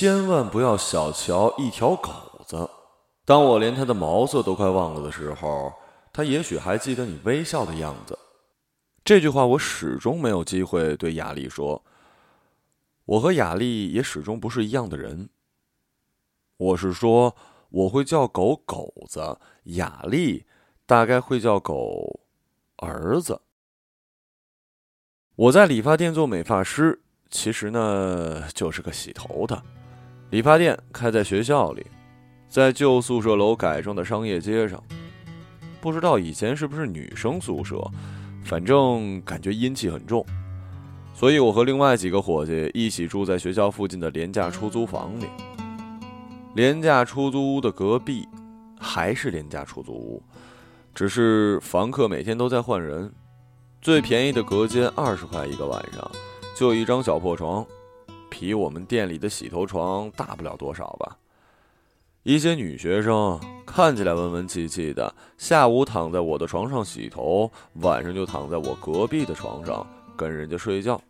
千万不要小瞧一条狗子。当我连它的毛色都快忘了的时候，它也许还记得你微笑的样子。这句话我始终没有机会对雅丽说。我和雅丽也始终不是一样的人。我是说，我会叫狗狗子，雅丽大概会叫狗儿子。我在理发店做美发师，其实呢就是个洗头的。理发店开在学校里，在旧宿舍楼改装的商业街上。不知道以前是不是女生宿舍，反正感觉阴气很重。所以我和另外几个伙计一起住在学校附近的廉价出租房里。廉价出租屋的隔壁，还是廉价出租屋，只是房客每天都在换人。最便宜的隔间二十块一个晚上，就一张小破床，比我们店里的洗头床大不了多少吧。一些女学生看起来文文气气的，下午躺在我的床上洗头，晚上就躺在我隔壁的床上跟人家睡觉。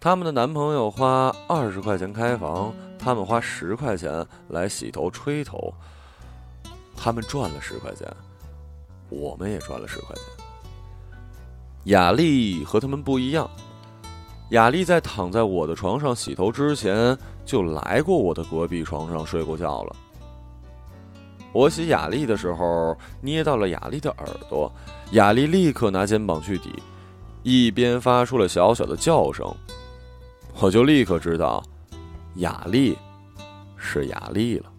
他们的男朋友花二十块钱开房，他们花十块钱来洗头吹头，他们赚了十块钱，我们也赚了十块钱。雅丽和他们不一样，雅丽在躺在我的床上洗头之前就来过我的隔壁床上睡过觉了。我洗雅丽的时候捏到了雅丽的耳朵，雅丽立刻拿肩膀去抵，一边发出了小小的叫声，我就立刻知道，雅丽是雅丽了。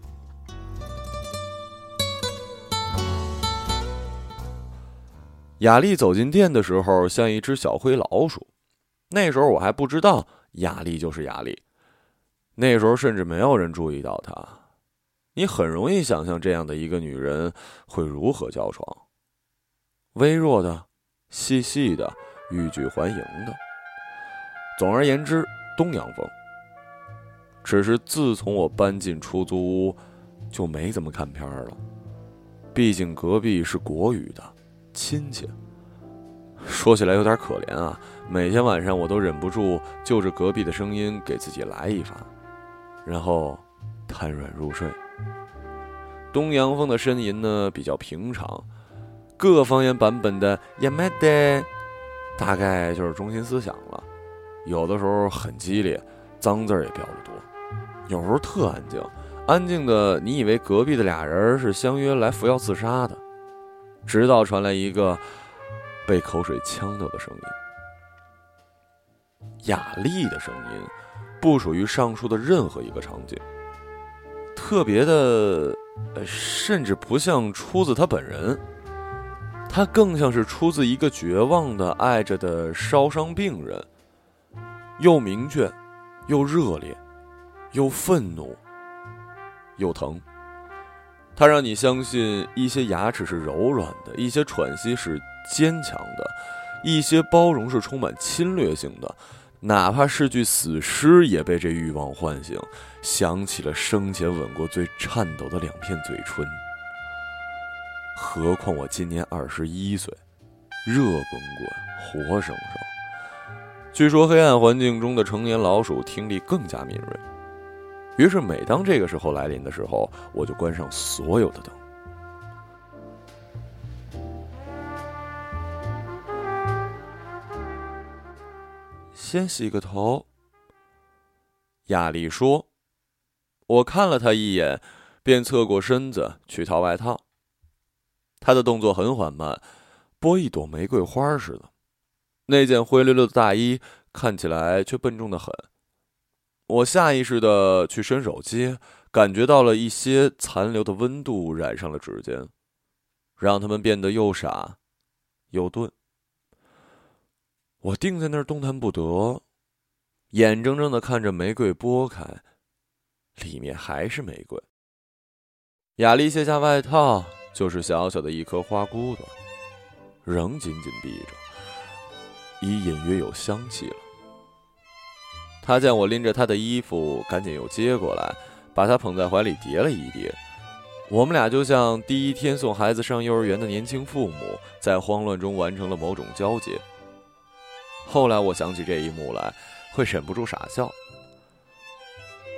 雅丽走进店的时候，像一只小灰老鼠。那时候我还不知道雅丽就是雅丽，那时候甚至没有人注意到她。你很容易想象这样的一个女人会如何叫床：微弱的、细细的、欲拒还迎的。总而言之，东洋风。只是自从我搬进出租屋，就没怎么看片了。毕竟隔壁是国语的。亲戚，说起来有点可怜啊！每天晚上我都忍不住就着隔壁的声音给自己来一发，然后瘫软入睡。东阳风的呻吟呢比较平常，各方言版本的也没得，大概就是中心思想了。有的时候很激烈，脏字儿也飙得多；有时候特安静，安静的你以为隔壁的俩人是相约来服药自杀的。直到传来一个被口水呛到的声音，雅丽的声音，不属于上述的任何一个场景。特别的，甚至不像出自他本人，他更像是出自一个绝望的爱着的烧伤病人，又明确，又热烈，又愤怒，又疼。它让你相信一些牙齿是柔软的，一些喘息是坚强的，一些包容是充满侵略性的，哪怕是具死尸也被这欲望唤醒，想起了生前吻过最颤抖的两片嘴唇。何况我今年二十一岁，热滚滚，活生生。据说黑暗环境中的成年老鼠听力更加敏锐。于是，每当这个时候来临的时候，我就关上所有的灯。先洗个头。亚丽说：“我看了他一眼，便侧过身子去套外套。他的动作很缓慢，剥一朵玫瑰花似的。那件灰溜溜的大衣看起来却笨重的很。”我下意识的去伸手接，感觉到了一些残留的温度染上了指尖，让他们变得又傻又钝。我定在那儿动弹不得，眼睁睁的看着玫瑰剥开，里面还是玫瑰。雅丽卸下外套，就是小小的一颗花骨朵，仍紧紧闭着，已隐约有香气了。他见我拎着他的衣服，赶紧又接过来，把他捧在怀里叠了一叠。我们俩就像第一天送孩子上幼儿园的年轻父母，在慌乱中完成了某种交接。后来我想起这一幕来，会忍不住傻笑。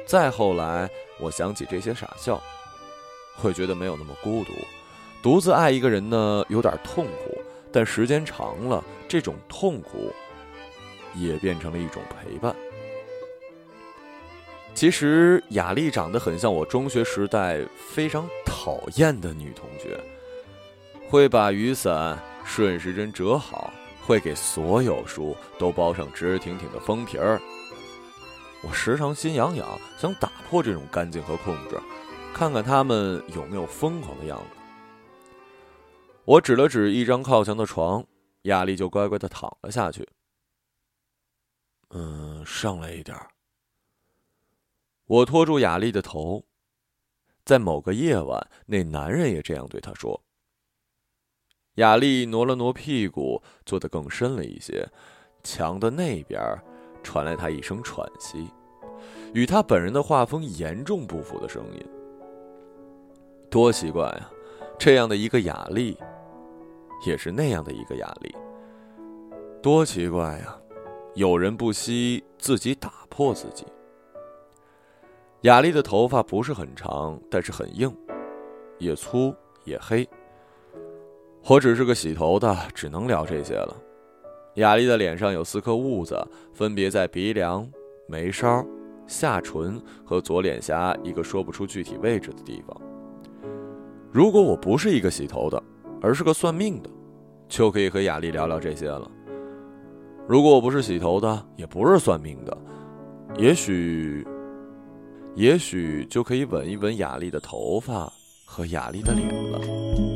再后来，我想起这些傻笑，会觉得没有那么孤独。独自爱一个人呢，有点痛苦，但时间长了，这种痛苦也变成了一种陪伴。其实雅丽长得很像我中学时代非常讨厌的女同学，会把雨伞顺时针折好，会给所有书都包上直挺挺的封皮儿。我时常心痒痒，想打破这种干净和控制，看看他们有没有疯狂的样子。我指了指一张靠墙的床，雅丽就乖乖的躺了下去。嗯，上来一点我拖住雅丽的头，在某个夜晚，那男人也这样对她说。雅丽挪了挪屁股，坐得更深了一些，墙的那边传来她一声喘息，与她本人的画风严重不符的声音。多奇怪啊！这样的一个雅丽。也是那样的一个雅丽，多奇怪呀！有人不惜自己打破自己。雅丽的头发不是很长，但是很硬，也粗也黑。我只是个洗头的，只能聊这些了。雅丽的脸上有四颗痦子，分别在鼻梁、眉梢、下唇和左脸颊一个说不出具体位置的地方。如果我不是一个洗头的，而是个算命的，就可以和雅丽聊聊这些了。如果我不是洗头的，也不是算命的，也许，也许就可以吻一吻雅丽的头发和雅丽的脸了。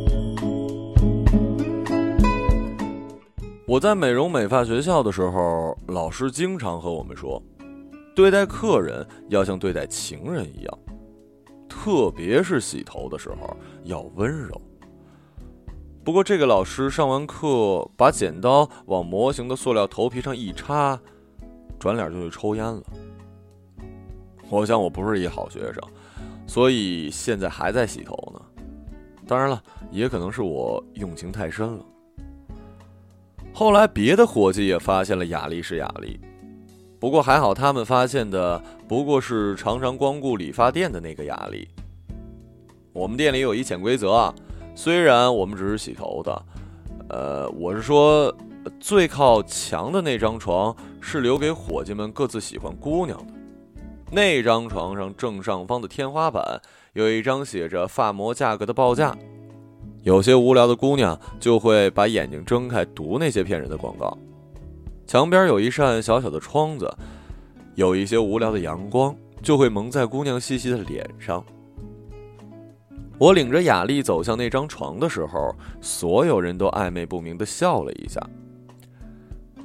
我在美容美发学校的时候，老师经常和我们说，对待客人要像对待情人一样，特别是洗头的时候要温柔。不过，这个老师上完课，把剪刀往模型的塑料头皮上一插，转脸就去抽烟了。我想我不是一好学生，所以现在还在洗头呢。当然了，也可能是我用情太深了。后来，别的伙计也发现了雅丽是雅丽，不过还好，他们发现的不过是常常光顾理发店的那个雅丽。我们店里有一潜规则啊。虽然我们只是洗头的，呃，我是说，最靠墙的那张床是留给伙计们各自喜欢姑娘的。那张床上正上方的天花板有一张写着发膜价格的报价，有些无聊的姑娘就会把眼睛睁开读那些骗人的广告。墙边有一扇小小的窗子，有一些无聊的阳光就会蒙在姑娘细细的脸上。我领着雅丽走向那张床的时候，所有人都暧昧不明的笑了一下。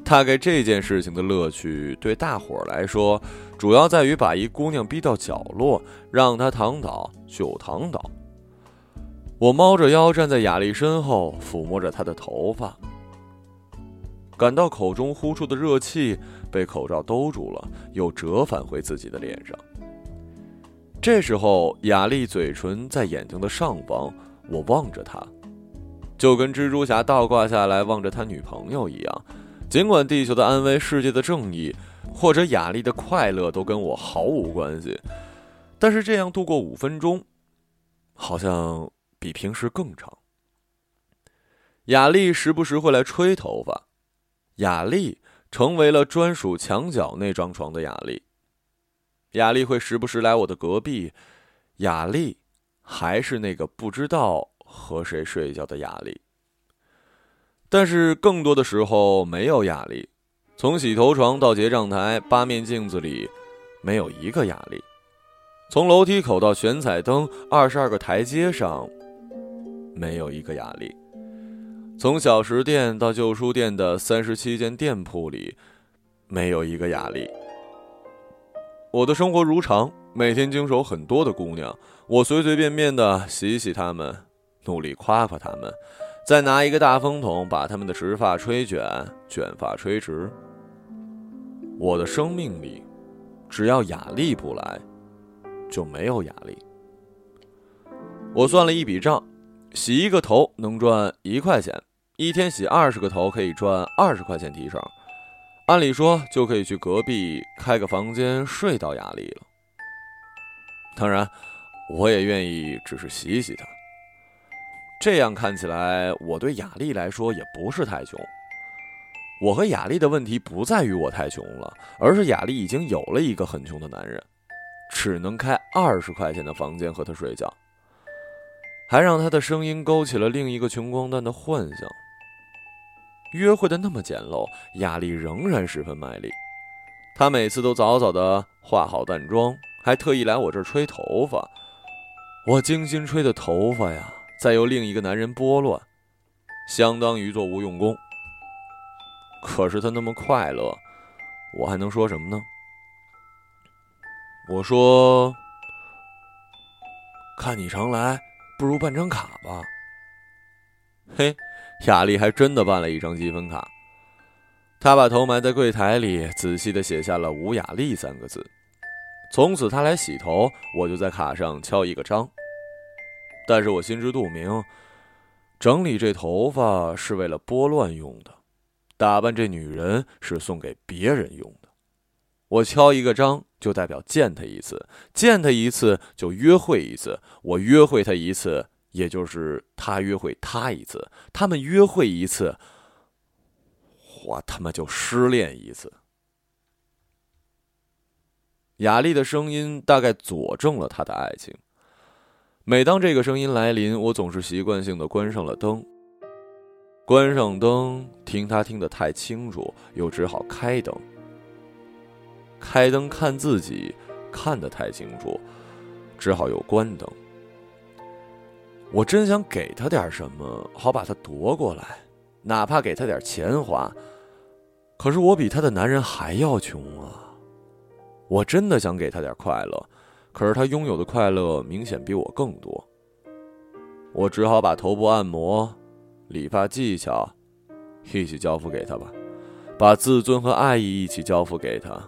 大概这件事情的乐趣对大伙儿来说，主要在于把一姑娘逼到角落，让她躺倒就躺倒。我猫着腰站在雅丽身后，抚摸着她的头发，感到口中呼出的热气被口罩兜住了，又折返回自己的脸上。这时候，雅丽嘴唇在眼睛的上方，我望着她，就跟蜘蛛侠倒挂下来望着他女朋友一样。尽管地球的安危、世界的正义，或者雅丽的快乐都跟我毫无关系，但是这样度过五分钟，好像比平时更长。雅丽时不时会来吹头发，雅丽成为了专属墙角那张床的雅丽。雅丽会时不时来我的隔壁，雅丽还是那个不知道和谁睡觉的雅丽。但是更多的时候没有雅丽，从洗头床到结账台，八面镜子里没有一个雅丽；从楼梯口到悬彩灯二十二个台阶上，没有一个雅丽；从小食店到旧书店的三十七间店铺里，没有一个雅丽。我的生活如常，每天经手很多的姑娘，我随随便便的洗洗她们，努力夸夸她们，再拿一个大风筒把她们的直发吹卷，卷发吹直。我的生命里，只要雅丽不来，就没有雅丽。我算了一笔账，洗一个头能赚一块钱，一天洗二十个头可以赚二十块钱提成。按理说就可以去隔壁开个房间睡到雅丽了，当然，我也愿意只是洗洗他。这样看起来，我对雅丽来说也不是太穷。我和雅丽的问题不在于我太穷了，而是雅丽已经有了一个很穷的男人，只能开二十块钱的房间和他睡觉，还让他的声音勾起了另一个穷光蛋的幻想。约会的那么简陋，雅丽仍然十分卖力。她每次都早早的化好淡妆，还特意来我这儿吹头发。我精心吹的头发呀，再由另一个男人拨乱，相当于做无用功。可是他那么快乐，我还能说什么呢？我说：“看你常来，不如办张卡吧。”嘿。雅丽还真的办了一张积分卡，她把头埋在柜台里，仔细的写下了“吴雅丽”三个字。从此，她来洗头，我就在卡上敲一个章。但是我心知肚明，整理这头发是为了拨乱用的，打扮这女人是送给别人用的。我敲一个章，就代表见他一次，见他一次就约会一次，我约会他一次。也就是他约会他一次，他们约会一次，我他妈就失恋一次。雅丽的声音大概佐证了他的爱情。每当这个声音来临，我总是习惯性的关上了灯。关上灯，听他听得太清楚，又只好开灯。开灯看自己，看得太清楚，只好又关灯。我真想给他点什么，好把他夺过来，哪怕给他点钱花。可是我比他的男人还要穷啊！我真的想给他点快乐，可是他拥有的快乐明显比我更多。我只好把头部按摩、理发技巧一起交付给他吧，把自尊和爱意一起交付给他。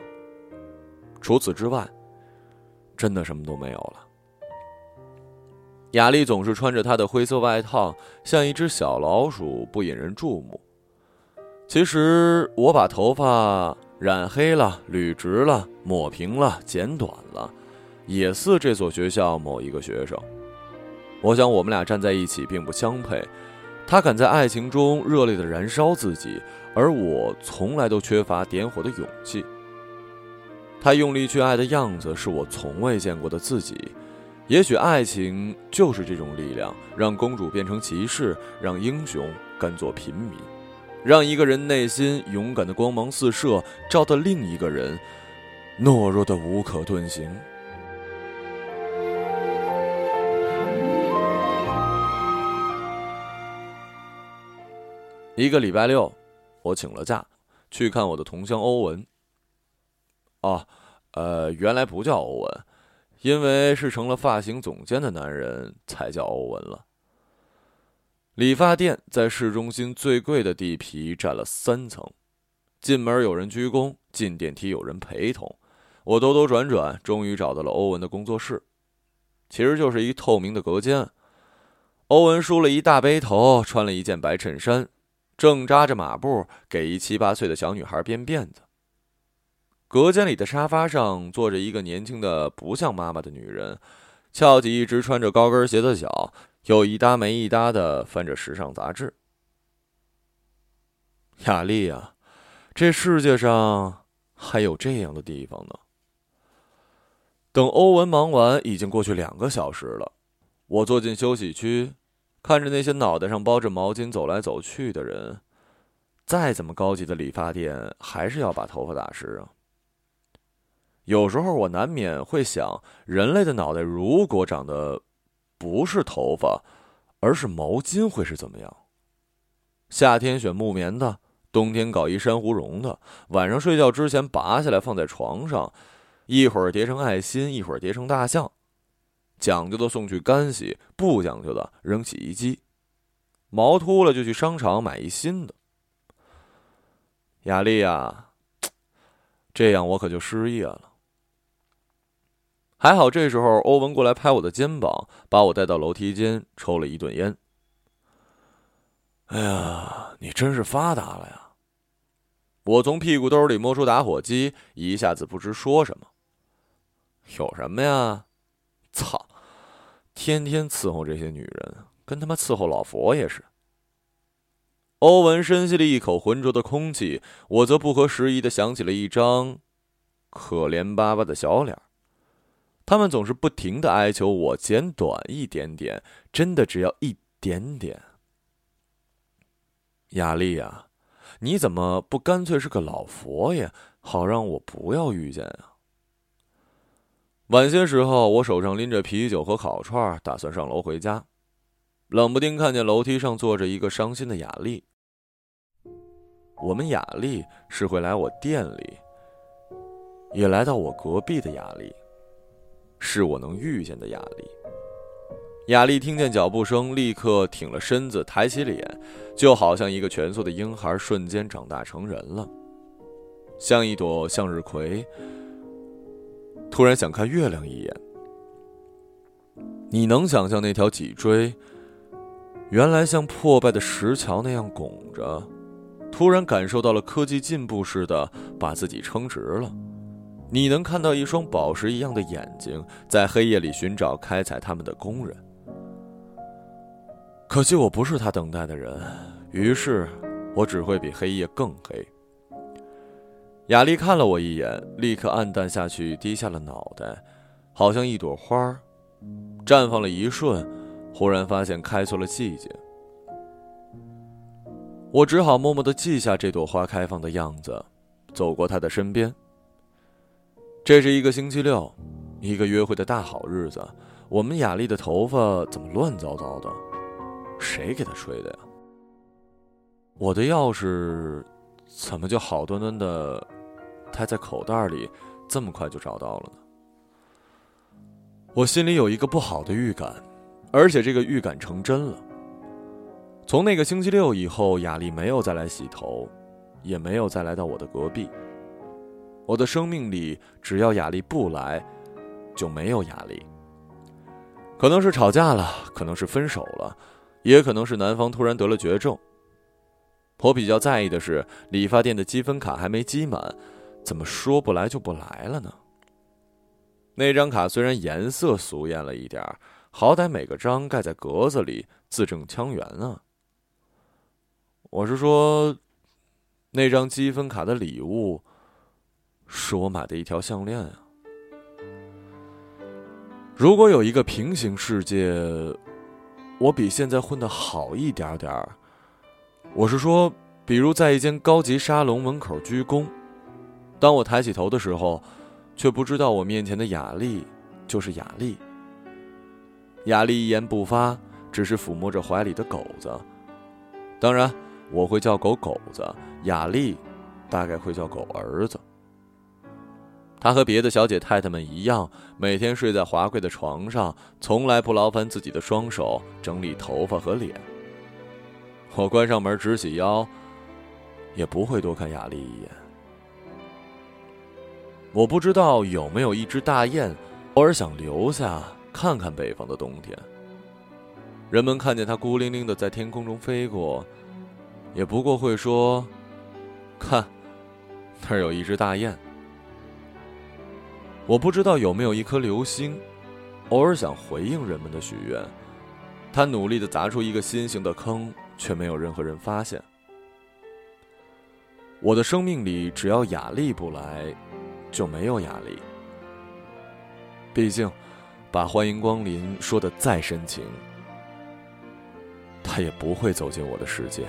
除此之外，真的什么都没有了。雅丽总是穿着她的灰色外套，像一只小老鼠，不引人注目。其实我把头发染黑了、捋直了、抹平了、剪短了，也似这所学校某一个学生。我想我们俩站在一起并不相配。他敢在爱情中热烈的燃烧自己，而我从来都缺乏点火的勇气。他用力去爱的样子，是我从未见过的自己。也许爱情就是这种力量，让公主变成骑士，让英雄甘做平民，让一个人内心勇敢的光芒四射，照得另一个人懦弱的无可遁形。一个礼拜六，我请了假，去看我的同乡欧文。哦，呃，原来不叫欧文。因为是成了发型总监的男人，才叫欧文了。理发店在市中心最贵的地皮占了三层，进门有人鞠躬，进电梯有人陪同。我兜兜转转，终于找到了欧文的工作室，其实就是一透明的隔间。欧文梳了一大背头，穿了一件白衬衫，正扎着马步给一七八岁的小女孩编辫子。隔间里的沙发上坐着一个年轻的不像妈妈的女人，翘起一只穿着高跟鞋的脚，有一搭没一搭的翻着时尚杂志。雅丽啊，这世界上还有这样的地方呢。等欧文忙完，已经过去两个小时了。我坐进休息区，看着那些脑袋上包着毛巾走来走去的人。再怎么高级的理发店，还是要把头发打湿啊。有时候我难免会想，人类的脑袋如果长得不是头发，而是毛巾，会是怎么样？夏天选木棉的，冬天搞一珊瑚绒的，晚上睡觉之前拔下来放在床上，一会儿叠成爱心，一会儿叠成大象。讲究的送去干洗，不讲究的扔洗衣机。毛秃了就去商场买一新的。雅丽呀，这样我可就失业了。还好，这时候欧文过来拍我的肩膀，把我带到楼梯间抽了一顿烟。哎呀，你真是发达了呀！我从屁股兜里摸出打火机，一下子不知说什么。有什么呀？操天天伺候这些女人，跟他妈伺候老佛爷似的。欧文深吸了一口浑浊的空气，我则不合时宜的想起了一张可怜巴巴的小脸。他们总是不停的哀求我剪短一点点，真的只要一点点。雅丽呀，你怎么不干脆是个老佛爷，好让我不要遇见啊？晚些时候，我手上拎着啤酒和烤串，打算上楼回家。冷不丁看见楼梯上坐着一个伤心的雅丽。我们雅丽是会来我店里，也来到我隔壁的雅丽，是我能遇见的雅丽。雅丽听见脚步声，立刻挺了身子，抬起脸，就好像一个蜷缩的婴孩瞬间长大成人了，像一朵向日葵。突然想看月亮一眼，你能想象那条脊椎？原来像破败的石桥那样拱着，突然感受到了科技进步似的把自己撑直了。你能看到一双宝石一样的眼睛在黑夜里寻找开采它们的工人。可惜我不是他等待的人，于是我只会比黑夜更黑。雅丽看了我一眼，立刻黯淡下去，低下了脑袋，好像一朵花，绽放了一瞬。忽然发现开错了季节，我只好默默的记下这朵花开放的样子，走过他的身边。这是一个星期六，一个约会的大好日子。我们雅丽的头发怎么乱糟糟的？谁给她吹的呀？我的钥匙怎么就好端端的待在口袋里，这么快就找到了呢？我心里有一个不好的预感。而且这个预感成真了。从那个星期六以后，雅丽没有再来洗头，也没有再来到我的隔壁。我的生命里，只要雅丽不来，就没有雅丽。可能是吵架了，可能是分手了，也可能是男方突然得了绝症。我比较在意的是，理发店的积分卡还没积满，怎么说不来就不来了呢？那张卡虽然颜色俗艳了一点。好歹每个章盖在格子里，字正腔圆啊！我是说，那张积分卡的礼物，是我买的一条项链啊。如果有一个平行世界，我比现在混的好一点点儿。我是说，比如在一间高级沙龙门口鞠躬，当我抬起头的时候，却不知道我面前的雅丽就是雅丽。雅丽一言不发，只是抚摸着怀里的狗子。当然，我会叫狗狗子，雅丽大概会叫狗儿子。他和别的小姐太太们一样，每天睡在华贵的床上，从来不劳烦自己的双手整理头发和脸。我关上门，直起腰，也不会多看雅丽一眼。我不知道有没有一只大雁，偶尔想留下。看看北方的冬天，人们看见它孤零零的在天空中飞过，也不过会说：“看，那儿有一只大雁。”我不知道有没有一颗流星，偶尔想回应人们的许愿，他努力的砸出一个心形的坑，却没有任何人发现。我的生命里，只要雅丽不来，就没有雅丽。毕竟。把欢迎光临说的再深情，他也不会走进我的世界。